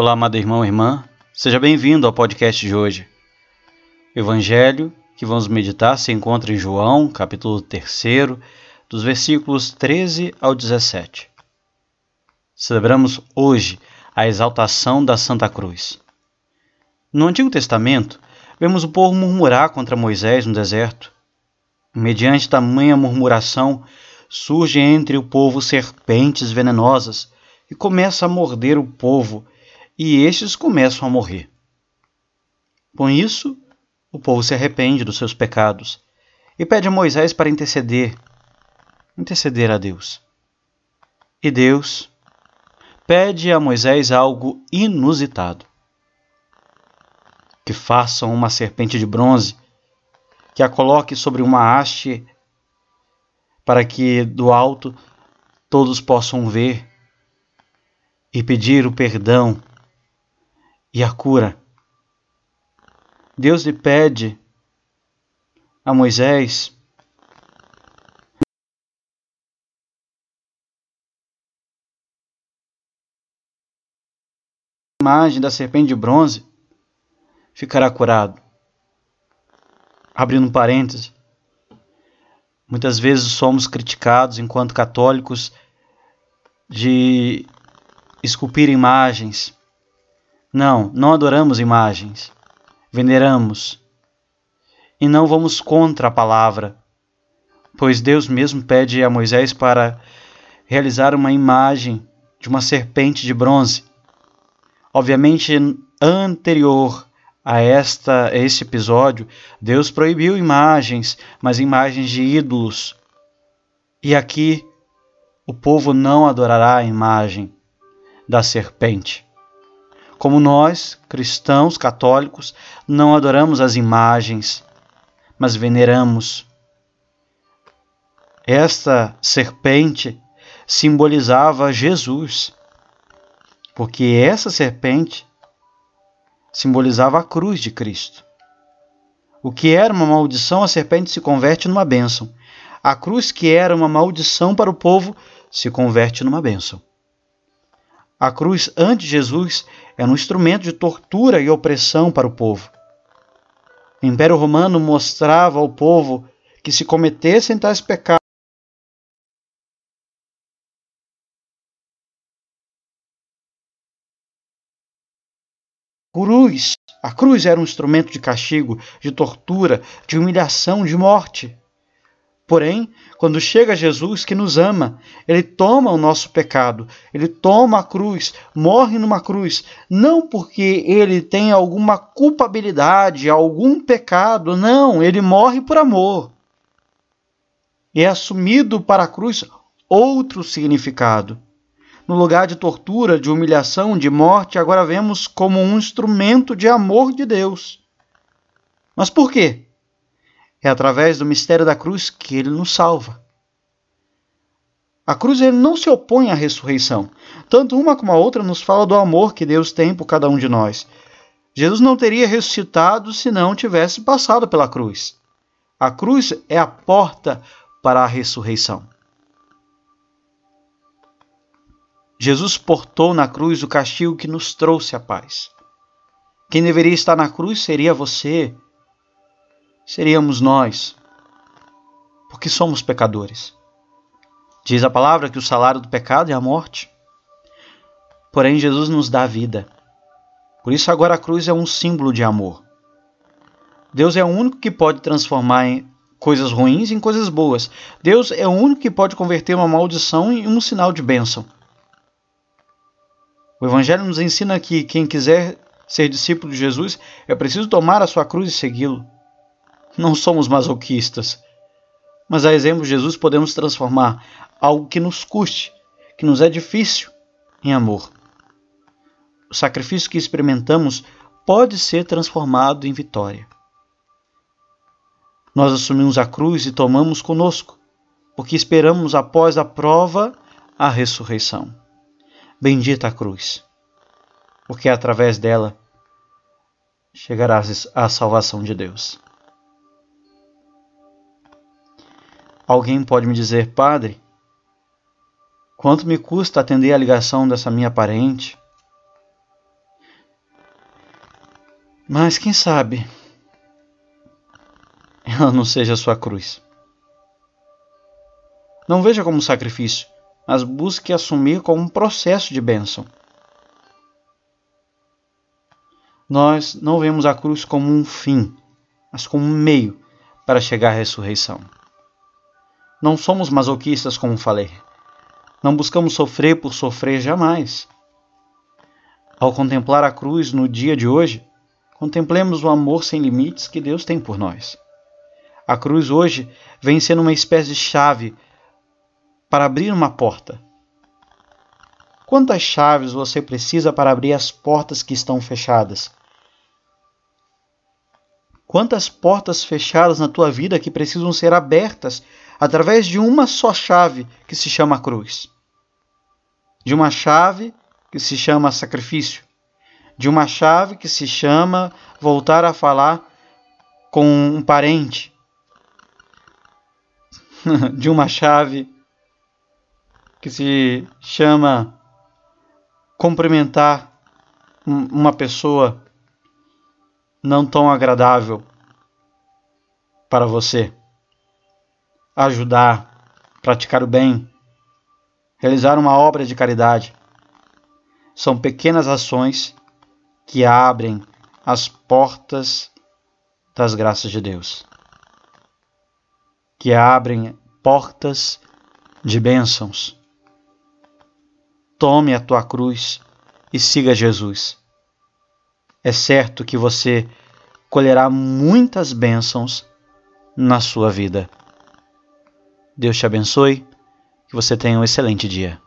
Olá, amado irmão e irmã, seja bem-vindo ao podcast de hoje. Evangelho que vamos meditar se encontra em João, capítulo 3, dos versículos 13 ao 17. Celebramos hoje a exaltação da Santa Cruz. No Antigo Testamento, vemos o povo murmurar contra Moisés no deserto. Mediante tamanha murmuração, surge entre o povo serpentes venenosas e começa a morder o povo, e estes começam a morrer. Com isso, o povo se arrepende dos seus pecados e pede a Moisés para interceder, interceder a Deus. E Deus pede a Moisés algo inusitado: que façam uma serpente de bronze, que a coloque sobre uma haste para que do alto todos possam ver e pedir o perdão e a cura. Deus lhe pede a Moisés a imagem da serpente de bronze ficará curado. Abrindo um parêntese, Muitas vezes somos criticados enquanto católicos de esculpir imagens. Não, não adoramos imagens. Veneramos. E não vamos contra a palavra, pois Deus mesmo pede a Moisés para realizar uma imagem de uma serpente de bronze. Obviamente, anterior a esta a este episódio, Deus proibiu imagens, mas imagens de ídolos. E aqui o povo não adorará a imagem da serpente. Como nós, cristãos católicos, não adoramos as imagens, mas veneramos. Esta serpente simbolizava Jesus, porque essa serpente simbolizava a cruz de Cristo. O que era uma maldição, a serpente se converte numa bênção. A cruz, que era uma maldição para o povo, se converte numa bênção. A cruz, antes de Jesus, era um instrumento de tortura e opressão para o povo. O Império Romano mostrava ao povo que se cometessem tais pecados, cruz. A cruz era um instrumento de castigo, de tortura, de humilhação, de morte. Porém, quando chega Jesus que nos ama, ele toma o nosso pecado, ele toma a cruz, morre numa cruz, não porque ele tem alguma culpabilidade, algum pecado, não, ele morre por amor. E é assumido para a cruz outro significado no lugar de tortura, de humilhação, de morte, agora vemos como um instrumento de amor de Deus. Mas por quê? É através do mistério da cruz que ele nos salva. A cruz ele não se opõe à ressurreição. Tanto uma como a outra nos fala do amor que Deus tem por cada um de nós. Jesus não teria ressuscitado se não tivesse passado pela cruz. A cruz é a porta para a ressurreição. Jesus portou na cruz o castigo que nos trouxe a paz. Quem deveria estar na cruz seria você, seríamos nós, porque somos pecadores. Diz a palavra que o salário do pecado é a morte. Porém, Jesus nos dá vida. Por isso, agora a cruz é um símbolo de amor. Deus é o único que pode transformar coisas ruins em coisas boas. Deus é o único que pode converter uma maldição em um sinal de bênção. O Evangelho nos ensina que quem quiser ser discípulo de Jesus é preciso tomar a sua cruz e segui-lo. Não somos masoquistas, mas a exemplo de Jesus podemos transformar algo que nos custe, que nos é difícil, em amor. O sacrifício que experimentamos pode ser transformado em vitória. Nós assumimos a cruz e tomamos conosco, porque esperamos após a prova a ressurreição. Bendita a cruz, porque através dela chegará a salvação de Deus. Alguém pode me dizer, Padre, quanto me custa atender a ligação dessa minha parente? Mas quem sabe ela não seja sua cruz. Não veja como sacrifício, mas busque assumir como um processo de bênção. Nós não vemos a cruz como um fim, mas como um meio para chegar à ressurreição. Não somos masoquistas, como falei. Não buscamos sofrer por sofrer jamais. Ao contemplar a cruz no dia de hoje, contemplemos o amor sem limites que Deus tem por nós. A cruz hoje vem sendo uma espécie de chave para abrir uma porta. Quantas chaves você precisa para abrir as portas que estão fechadas? Quantas portas fechadas na tua vida que precisam ser abertas através de uma só chave que se chama cruz? De uma chave que se chama sacrifício, de uma chave que se chama voltar a falar com um parente, de uma chave que se chama cumprimentar uma pessoa não tão agradável para você. Ajudar, praticar o bem, realizar uma obra de caridade. São pequenas ações que abrem as portas das graças de Deus, que abrem portas de bênçãos tome a tua cruz e siga Jesus. É certo que você colherá muitas bênçãos na sua vida. Deus te abençoe, que você tenha um excelente dia.